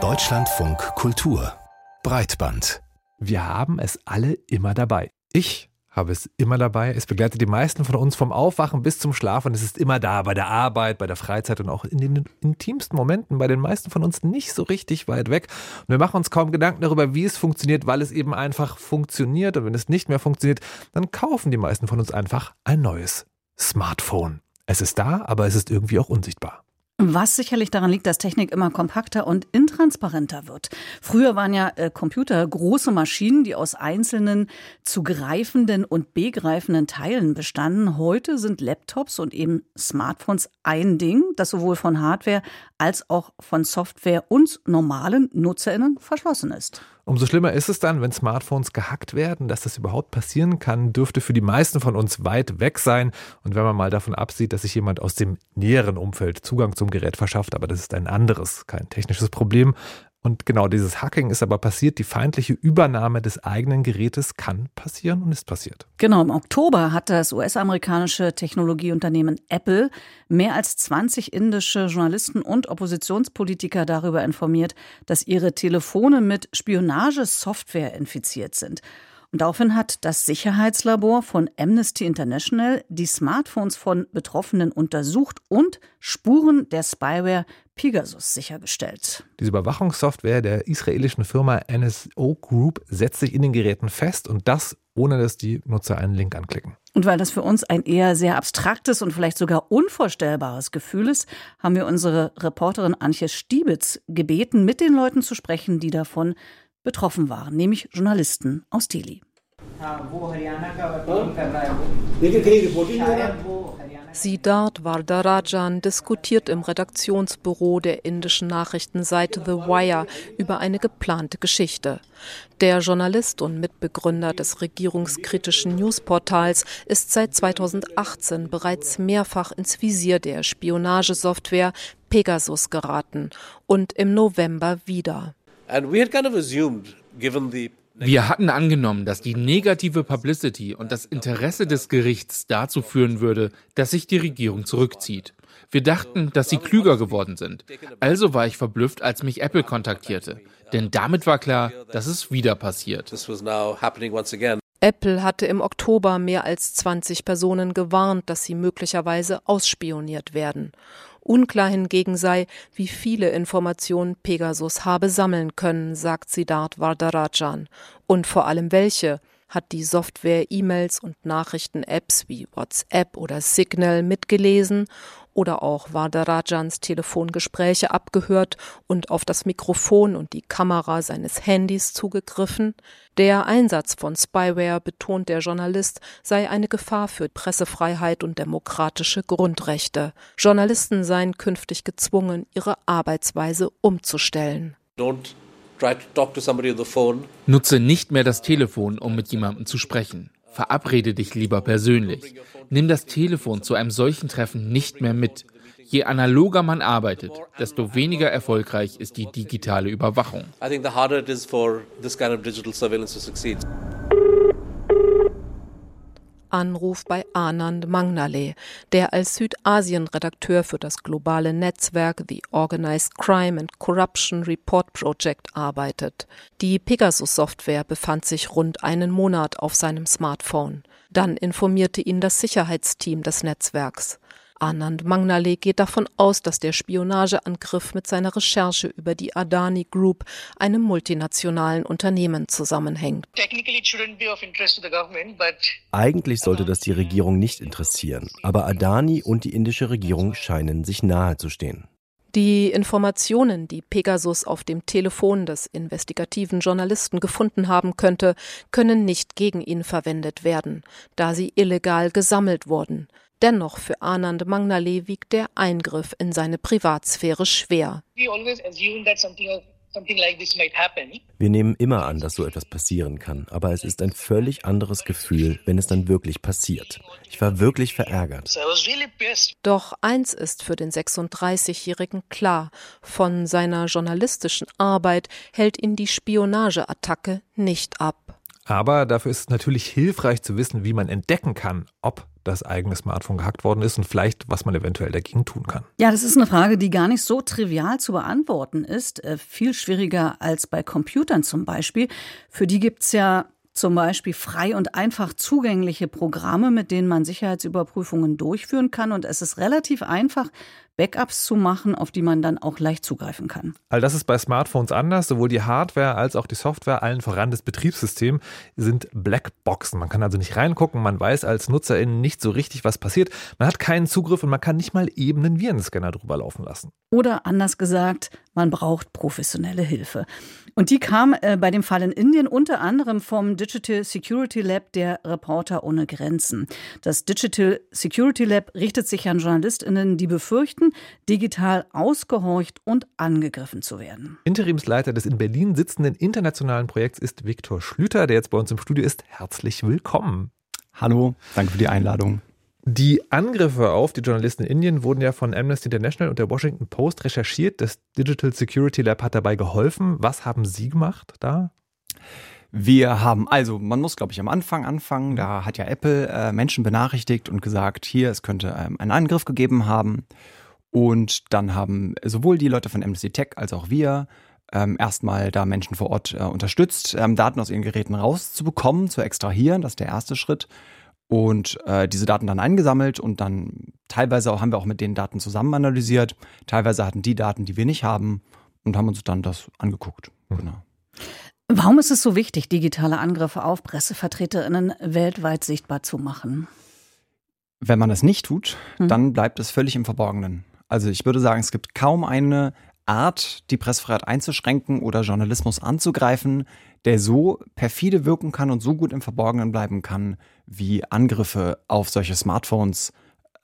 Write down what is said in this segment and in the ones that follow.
Deutschlandfunk Kultur Breitband. Wir haben es alle immer dabei. Ich habe es immer dabei. Es begleitet die meisten von uns vom Aufwachen bis zum Schlafen. Es ist immer da, bei der Arbeit, bei der Freizeit und auch in den intimsten Momenten, bei den meisten von uns nicht so richtig weit weg. Und wir machen uns kaum Gedanken darüber, wie es funktioniert, weil es eben einfach funktioniert. Und wenn es nicht mehr funktioniert, dann kaufen die meisten von uns einfach ein neues Smartphone. Es ist da, aber es ist irgendwie auch unsichtbar. Was sicherlich daran liegt, dass Technik immer kompakter und intransparenter wird. Früher waren ja äh, Computer große Maschinen, die aus einzelnen zu greifenden und begreifenden Teilen bestanden. Heute sind Laptops und eben Smartphones ein Ding, das sowohl von Hardware als auch von Software und normalen Nutzerinnen verschlossen ist. Umso schlimmer ist es dann, wenn Smartphones gehackt werden. Dass das überhaupt passieren kann, dürfte für die meisten von uns weit weg sein. Und wenn man mal davon absieht, dass sich jemand aus dem näheren Umfeld Zugang zum Gerät verschafft, aber das ist ein anderes, kein technisches Problem, und genau dieses Hacking ist aber passiert. Die feindliche Übernahme des eigenen Gerätes kann passieren und ist passiert. Genau, im Oktober hat das US-amerikanische Technologieunternehmen Apple mehr als 20 indische Journalisten und Oppositionspolitiker darüber informiert, dass ihre Telefone mit Spionagesoftware infiziert sind. Und daraufhin hat das Sicherheitslabor von Amnesty International die Smartphones von Betroffenen untersucht und Spuren der Spyware Pegasus sichergestellt. Diese Überwachungssoftware der israelischen Firma NSO Group setzt sich in den Geräten fest und das ohne dass die Nutzer einen Link anklicken. Und weil das für uns ein eher sehr abstraktes und vielleicht sogar unvorstellbares Gefühl ist, haben wir unsere Reporterin Antje Stiebitz gebeten, mit den Leuten zu sprechen, die davon betroffen waren, nämlich Journalisten aus Delhi. Siddharth Vardarajan diskutiert im Redaktionsbüro der indischen Nachrichtenseite The Wire über eine geplante Geschichte. Der Journalist und Mitbegründer des regierungskritischen Newsportals ist seit 2018 bereits mehrfach ins Visier der Spionagesoftware Pegasus geraten und im November wieder. Wir hatten angenommen, dass die negative Publicity und das Interesse des Gerichts dazu führen würde, dass sich die Regierung zurückzieht. Wir dachten, dass sie klüger geworden sind. Also war ich verblüfft, als mich Apple kontaktierte. Denn damit war klar, dass es wieder passiert. Apple hatte im Oktober mehr als 20 Personen gewarnt, dass sie möglicherweise ausspioniert werden. Unklar hingegen sei, wie viele Informationen Pegasus habe sammeln können, sagt Siddharth Vardarajan. Und vor allem welche hat die Software E-Mails und Nachrichten-Apps wie WhatsApp oder Signal mitgelesen oder auch Vadarajans Telefongespräche abgehört und auf das Mikrofon und die Kamera seines Handys zugegriffen. Der Einsatz von Spyware, betont der Journalist, sei eine Gefahr für Pressefreiheit und demokratische Grundrechte. Journalisten seien künftig gezwungen, ihre Arbeitsweise umzustellen. Nutze nicht mehr das Telefon, um mit jemandem zu sprechen. Verabrede dich lieber persönlich. Nimm das Telefon zu einem solchen Treffen nicht mehr mit. Je analoger man arbeitet, desto weniger erfolgreich ist die digitale Überwachung. I think the harder it is for this kind of digital surveillance to succeed. Anruf bei Anand Mangnale, der als Südasien-Redakteur für das globale Netzwerk The Organized Crime and Corruption Report Project arbeitet. Die Pegasus-Software befand sich rund einen Monat auf seinem Smartphone. Dann informierte ihn das Sicherheitsteam des Netzwerks. Anand Mangnale geht davon aus, dass der Spionageangriff mit seiner Recherche über die Adani Group, einem multinationalen Unternehmen, zusammenhängt. Eigentlich sollte das die Regierung nicht interessieren, aber Adani und die indische Regierung scheinen sich nahe zu stehen. Die Informationen, die Pegasus auf dem Telefon des investigativen Journalisten gefunden haben könnte, können nicht gegen ihn verwendet werden, da sie illegal gesammelt wurden. Dennoch für Anand Mangnale wiegt der Eingriff in seine Privatsphäre schwer. Wir nehmen immer an, dass so etwas passieren kann, aber es ist ein völlig anderes Gefühl, wenn es dann wirklich passiert. Ich war wirklich verärgert. Doch eins ist für den 36-Jährigen klar, von seiner journalistischen Arbeit hält ihn die Spionageattacke nicht ab. Aber dafür ist es natürlich hilfreich zu wissen, wie man entdecken kann, ob das eigene Smartphone gehackt worden ist und vielleicht, was man eventuell dagegen tun kann. Ja, das ist eine Frage, die gar nicht so trivial zu beantworten ist. Äh, viel schwieriger als bei Computern zum Beispiel. Für die gibt es ja zum Beispiel frei und einfach zugängliche Programme, mit denen man Sicherheitsüberprüfungen durchführen kann. Und es ist relativ einfach, Backups zu machen, auf die man dann auch leicht zugreifen kann. All das ist bei Smartphones anders. Sowohl die Hardware als auch die Software, allen voran das Betriebssystem, sind Blackboxen. Man kann also nicht reingucken, man weiß als Nutzerin nicht so richtig, was passiert. Man hat keinen Zugriff und man kann nicht mal eben einen Virenscanner drüber laufen lassen. Oder anders gesagt, man braucht professionelle Hilfe. Und die kam äh, bei dem Fall in Indien unter anderem vom Digital Security Lab der Reporter ohne Grenzen. Das Digital Security Lab richtet sich an JournalistInnen, die befürchten, digital ausgehorcht und angegriffen zu werden. Interimsleiter des in Berlin sitzenden internationalen Projekts ist Viktor Schlüter, der jetzt bei uns im Studio ist. Herzlich willkommen. Hallo, danke für die Einladung. Die Angriffe auf die Journalisten in Indien wurden ja von Amnesty International und der Washington Post recherchiert. Das Digital Security Lab hat dabei geholfen. Was haben Sie gemacht da? Wir haben, also man muss, glaube ich, am Anfang anfangen. Da hat ja Apple äh, Menschen benachrichtigt und gesagt, hier, es könnte ähm, einen Angriff gegeben haben. Und dann haben sowohl die Leute von Amnesty Tech als auch wir ähm, erstmal da Menschen vor Ort äh, unterstützt, ähm, Daten aus ihren Geräten rauszubekommen, zu extrahieren. Das ist der erste Schritt und äh, diese Daten dann eingesammelt und dann teilweise auch, haben wir auch mit den Daten zusammen analysiert. Teilweise hatten die Daten, die wir nicht haben und haben uns dann das angeguckt. Mhm. Genau. Warum ist es so wichtig, digitale Angriffe auf PressevertreterInnen weltweit sichtbar zu machen? Wenn man das nicht tut, mhm. dann bleibt es völlig im Verborgenen. Also ich würde sagen, es gibt kaum eine Art, die Pressefreiheit einzuschränken oder Journalismus anzugreifen, der so perfide wirken kann und so gut im Verborgenen bleiben kann, wie Angriffe auf solche Smartphones,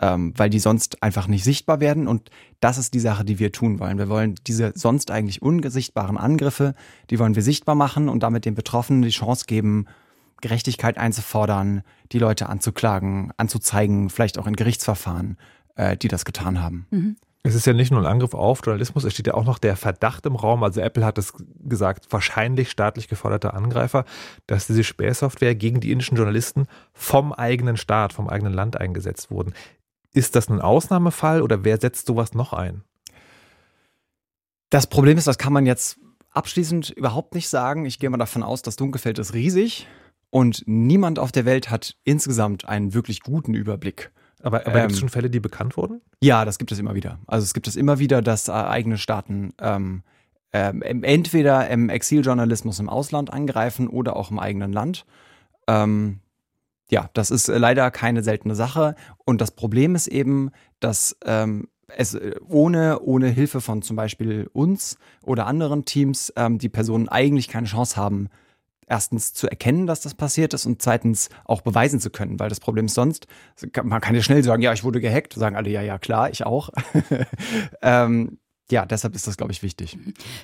ähm, weil die sonst einfach nicht sichtbar werden. Und das ist die Sache, die wir tun wollen. Wir wollen diese sonst eigentlich ungesichtbaren Angriffe, die wollen wir sichtbar machen und damit den Betroffenen die Chance geben, Gerechtigkeit einzufordern, die Leute anzuklagen, anzuzeigen, vielleicht auch in Gerichtsverfahren, äh, die das getan haben. Mhm. Es ist ja nicht nur ein Angriff auf Journalismus, es steht ja auch noch der Verdacht im Raum. Also Apple hat es gesagt, wahrscheinlich staatlich geförderte Angreifer, dass diese Spähsoftware gegen die indischen Journalisten vom eigenen Staat, vom eigenen Land eingesetzt wurden. Ist das ein Ausnahmefall oder wer setzt sowas noch ein? Das Problem ist, das kann man jetzt abschließend überhaupt nicht sagen. Ich gehe mal davon aus, das Dunkelfeld ist riesig und niemand auf der Welt hat insgesamt einen wirklich guten Überblick aber, aber ähm, gibt es schon Fälle, die bekannt wurden? Ja, das gibt es immer wieder. Also es gibt es immer wieder, dass äh, eigene Staaten ähm, ähm, entweder im Exiljournalismus im Ausland angreifen oder auch im eigenen Land. Ähm, ja, das ist leider keine seltene Sache. Und das Problem ist eben, dass ähm, es äh, ohne, ohne Hilfe von zum Beispiel uns oder anderen Teams ähm, die Personen eigentlich keine Chance haben, erstens zu erkennen, dass das passiert ist und zweitens auch beweisen zu können, weil das Problem ist sonst, man kann ja schnell sagen, ja, ich wurde gehackt, sagen alle, ja, ja, klar, ich auch. ähm, ja, deshalb ist das, glaube ich, wichtig.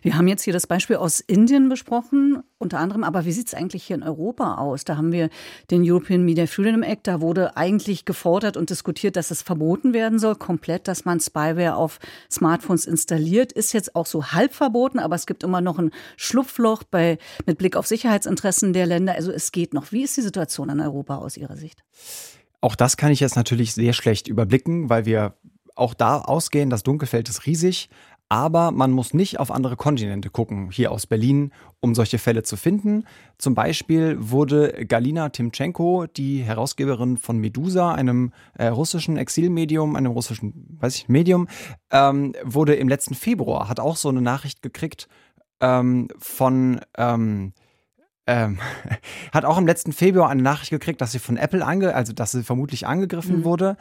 Wir haben jetzt hier das Beispiel aus Indien besprochen, unter anderem, aber wie sieht es eigentlich hier in Europa aus? Da haben wir den European Media Freedom Act, da wurde eigentlich gefordert und diskutiert, dass es verboten werden soll, komplett, dass man Spyware auf Smartphones installiert. Ist jetzt auch so halb verboten, aber es gibt immer noch ein Schlupfloch bei, mit Blick auf Sicherheitsinteressen der Länder. Also es geht noch. Wie ist die Situation in Europa aus Ihrer Sicht? Auch das kann ich jetzt natürlich sehr schlecht überblicken, weil wir auch da ausgehen, das Dunkelfeld ist riesig. Aber man muss nicht auf andere Kontinente gucken, hier aus Berlin, um solche Fälle zu finden. Zum Beispiel wurde Galina Timchenko, die Herausgeberin von Medusa, einem äh, russischen Exilmedium, einem russischen, weiß ich, Medium, ähm, wurde im letzten Februar, hat auch so eine Nachricht gekriegt ähm, von, ähm, ähm, hat auch im letzten Februar eine Nachricht gekriegt, dass sie von Apple ange, also dass sie vermutlich angegriffen mhm. wurde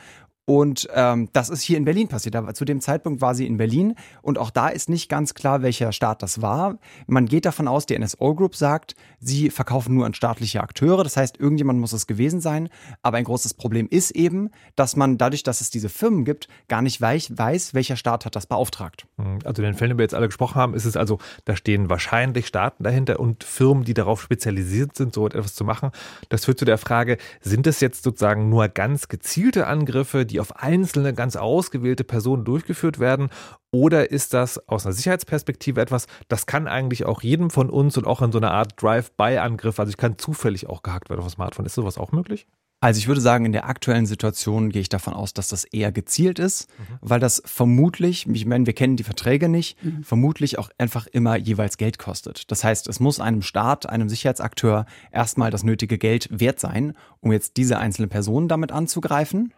und ähm, das ist hier in Berlin passiert. Aber zu dem Zeitpunkt war sie in Berlin und auch da ist nicht ganz klar, welcher Staat das war. Man geht davon aus, die NSO Group sagt, sie verkaufen nur an staatliche Akteure. Das heißt, irgendjemand muss es gewesen sein. Aber ein großes Problem ist eben, dass man dadurch, dass es diese Firmen gibt, gar nicht weiß, welcher Staat hat das beauftragt. Hm, also in den Fällen, die wir jetzt alle gesprochen haben, ist es also, da stehen wahrscheinlich Staaten dahinter und Firmen, die darauf spezialisiert sind, so etwas zu machen. Das führt zu der Frage, sind es jetzt sozusagen nur ganz gezielte Angriffe, die auf einzelne, ganz ausgewählte Personen durchgeführt werden? Oder ist das aus einer Sicherheitsperspektive etwas, das kann eigentlich auch jedem von uns und auch in so einer Art Drive-by-Angriff, also ich kann zufällig auch gehackt werden auf dem Smartphone. Ist sowas auch möglich? Also ich würde sagen, in der aktuellen Situation gehe ich davon aus, dass das eher gezielt ist, mhm. weil das vermutlich, ich meine, wir kennen die Verträge nicht, mhm. vermutlich auch einfach immer jeweils Geld kostet. Das heißt, es muss einem Staat, einem Sicherheitsakteur erstmal das nötige Geld wert sein, um jetzt diese einzelne Person damit anzugreifen.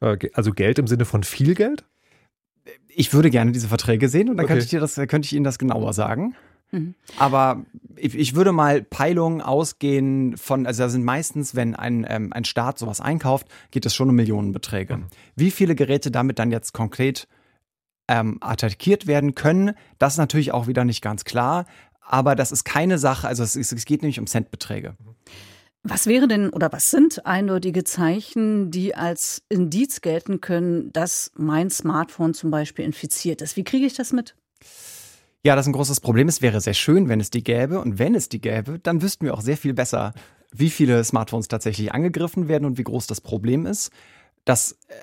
Äh, also Geld im Sinne von viel Geld? Ich würde gerne diese Verträge sehen und dann okay. könnte ich dir das, könnte ich Ihnen das genauer sagen. Mhm. Aber ich, ich, würde mal Peilungen ausgehen von, also da sind meistens, wenn ein, ähm, ein Staat sowas einkauft, geht es schon um Millionenbeträge. Mhm. Wie viele Geräte damit dann jetzt konkret ähm, attackiert werden können, das ist natürlich auch wieder nicht ganz klar. Aber das ist keine Sache, also es, es geht nämlich um Centbeträge. Was wäre denn oder was sind eindeutige Zeichen, die als Indiz gelten können, dass mein Smartphone zum Beispiel infiziert ist? Wie kriege ich das mit? Ja, das ist ein großes Problem. Es wäre sehr schön, wenn es die gäbe. Und wenn es die gäbe, dann wüssten wir auch sehr viel besser, wie viele Smartphones tatsächlich angegriffen werden und wie groß das Problem ist. Dass äh,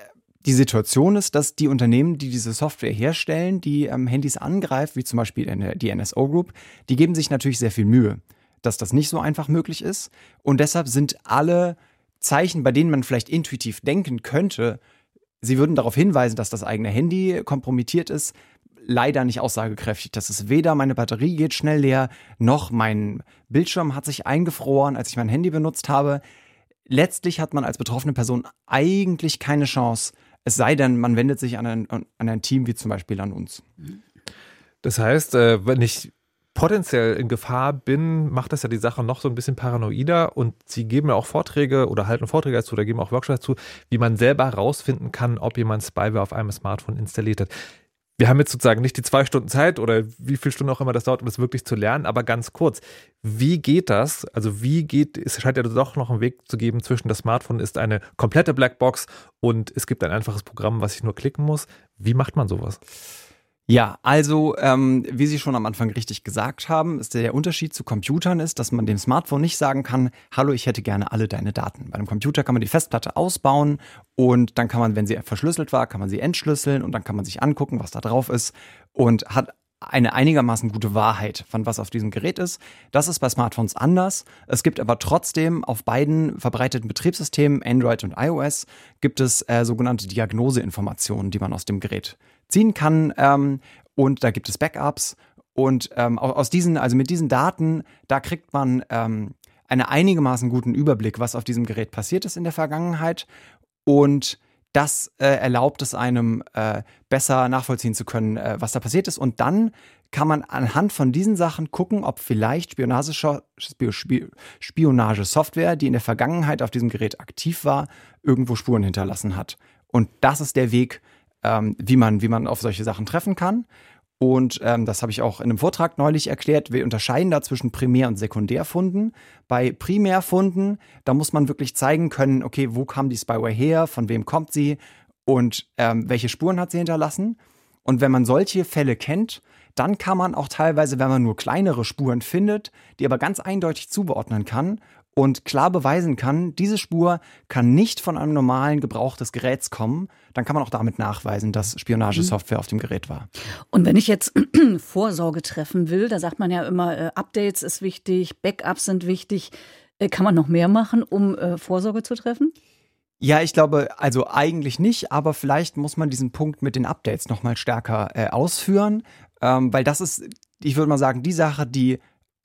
die Situation ist, dass die Unternehmen, die diese Software herstellen, die ähm, Handys angreifen, wie zum Beispiel die NSO Group, die geben sich natürlich sehr viel Mühe, dass das nicht so einfach möglich ist. Und deshalb sind alle Zeichen, bei denen man vielleicht intuitiv denken könnte, Sie würden darauf hinweisen, dass das eigene Handy kompromittiert ist, leider nicht aussagekräftig. Das ist weder meine Batterie geht schnell leer, noch mein Bildschirm hat sich eingefroren, als ich mein Handy benutzt habe. Letztlich hat man als betroffene Person eigentlich keine Chance, es sei denn, man wendet sich an ein, an ein Team wie zum Beispiel an uns. Das heißt, äh, wenn ich potenziell in Gefahr bin, macht das ja die Sache noch so ein bisschen paranoider und sie geben ja auch Vorträge oder halten Vorträge dazu oder geben auch Workshops dazu, wie man selber herausfinden kann, ob jemand Spyware auf einem Smartphone installiert hat wir haben jetzt sozusagen nicht die zwei Stunden Zeit oder wie viele Stunden auch immer das dauert, um es wirklich zu lernen, aber ganz kurz, wie geht das? Also wie geht, es scheint ja doch noch einen Weg zu geben zwischen das Smartphone ist eine komplette Blackbox und es gibt ein einfaches Programm, was ich nur klicken muss. Wie macht man sowas? Ja, also ähm, wie Sie schon am Anfang richtig gesagt haben, ist der Unterschied zu Computern ist, dass man dem Smartphone nicht sagen kann, hallo, ich hätte gerne alle deine Daten. Bei einem Computer kann man die Festplatte ausbauen und dann kann man, wenn sie verschlüsselt war, kann man sie entschlüsseln und dann kann man sich angucken, was da drauf ist und hat eine einigermaßen gute Wahrheit von was auf diesem Gerät ist. Das ist bei Smartphones anders. Es gibt aber trotzdem auf beiden verbreiteten Betriebssystemen, Android und iOS, gibt es äh, sogenannte Diagnoseinformationen, die man aus dem Gerät ziehen kann. Ähm, und da gibt es Backups. Und ähm, aus diesen, also mit diesen Daten, da kriegt man ähm, einen einigermaßen guten Überblick, was auf diesem Gerät passiert ist in der Vergangenheit. Und das äh, erlaubt es einem äh, besser nachvollziehen zu können, äh, was da passiert ist. Und dann kann man anhand von diesen Sachen gucken, ob vielleicht Spionagesoftware, die in der Vergangenheit auf diesem Gerät aktiv war, irgendwo Spuren hinterlassen hat. Und das ist der Weg, ähm, wie, man, wie man auf solche Sachen treffen kann. Und ähm, das habe ich auch in einem Vortrag neulich erklärt. Wir unterscheiden da zwischen Primär- und Sekundärfunden. Bei Primärfunden, da muss man wirklich zeigen können, okay, wo kam die Spyware her, von wem kommt sie und ähm, welche Spuren hat sie hinterlassen. Und wenn man solche Fälle kennt, dann kann man auch teilweise, wenn man nur kleinere Spuren findet, die aber ganz eindeutig zuordnen kann und klar beweisen kann, diese Spur kann nicht von einem normalen Gebrauch des Geräts kommen, dann kann man auch damit nachweisen, dass Spionagesoftware auf dem Gerät war. Und wenn ich jetzt Vorsorge treffen will, da sagt man ja immer, äh, Updates ist wichtig, Backups sind wichtig. Äh, kann man noch mehr machen, um äh, Vorsorge zu treffen? Ja, ich glaube, also eigentlich nicht, aber vielleicht muss man diesen Punkt mit den Updates nochmal stärker äh, ausführen, ähm, weil das ist, ich würde mal sagen, die Sache, die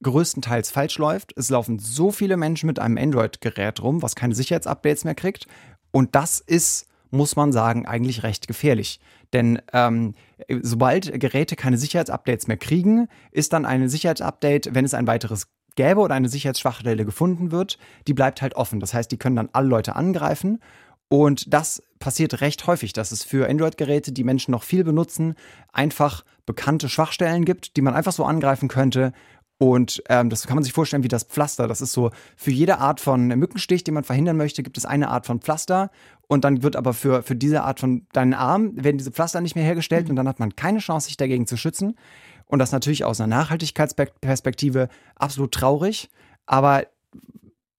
größtenteils falsch läuft. Es laufen so viele Menschen mit einem Android-Gerät rum, was keine Sicherheitsupdates mehr kriegt. Und das ist, muss man sagen, eigentlich recht gefährlich. Denn ähm, sobald Geräte keine Sicherheitsupdates mehr kriegen, ist dann ein Sicherheitsupdate, wenn es ein weiteres gäbe oder eine Sicherheitsschwachstelle gefunden wird, die bleibt halt offen. Das heißt, die können dann alle Leute angreifen. Und das passiert recht häufig, dass es für Android-Geräte, die Menschen noch viel benutzen, einfach bekannte Schwachstellen gibt, die man einfach so angreifen könnte und ähm, das kann man sich vorstellen wie das Pflaster. Das ist so, für jede Art von Mückenstich, den man verhindern möchte, gibt es eine Art von Pflaster. Und dann wird aber für, für diese Art von deinen Arm, werden diese Pflaster nicht mehr hergestellt mhm. und dann hat man keine Chance, sich dagegen zu schützen. Und das natürlich aus einer Nachhaltigkeitsperspektive absolut traurig. Aber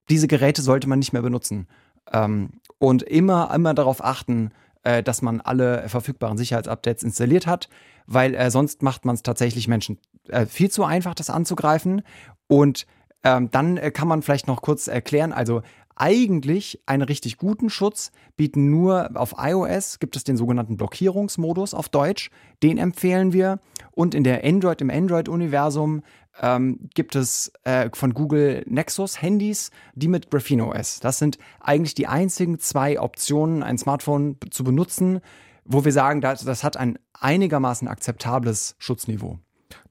diese Geräte sollte man nicht mehr benutzen. Ähm, und immer, immer darauf achten, äh, dass man alle verfügbaren Sicherheitsupdates installiert hat, weil äh, sonst macht man es tatsächlich Menschen äh, viel zu einfach, das anzugreifen. Und ähm, dann äh, kann man vielleicht noch kurz erklären, also eigentlich einen richtig guten Schutz bieten nur auf iOS gibt es den sogenannten Blockierungsmodus auf Deutsch. Den empfehlen wir. Und in der Android, im Android-Universum ähm, gibt es äh, von Google Nexus Handys, die mit Graphene OS. Das sind eigentlich die einzigen zwei Optionen, ein Smartphone zu benutzen, wo wir sagen, das, das hat ein einigermaßen akzeptables Schutzniveau.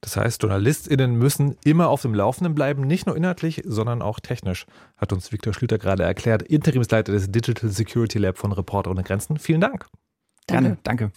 Das heißt, JournalistInnen müssen immer auf dem Laufenden bleiben, nicht nur inhaltlich, sondern auch technisch, hat uns Viktor Schlüter gerade erklärt, Interimsleiter des Digital Security Lab von Reporter ohne Grenzen. Vielen Dank. Danke. Gerne, danke.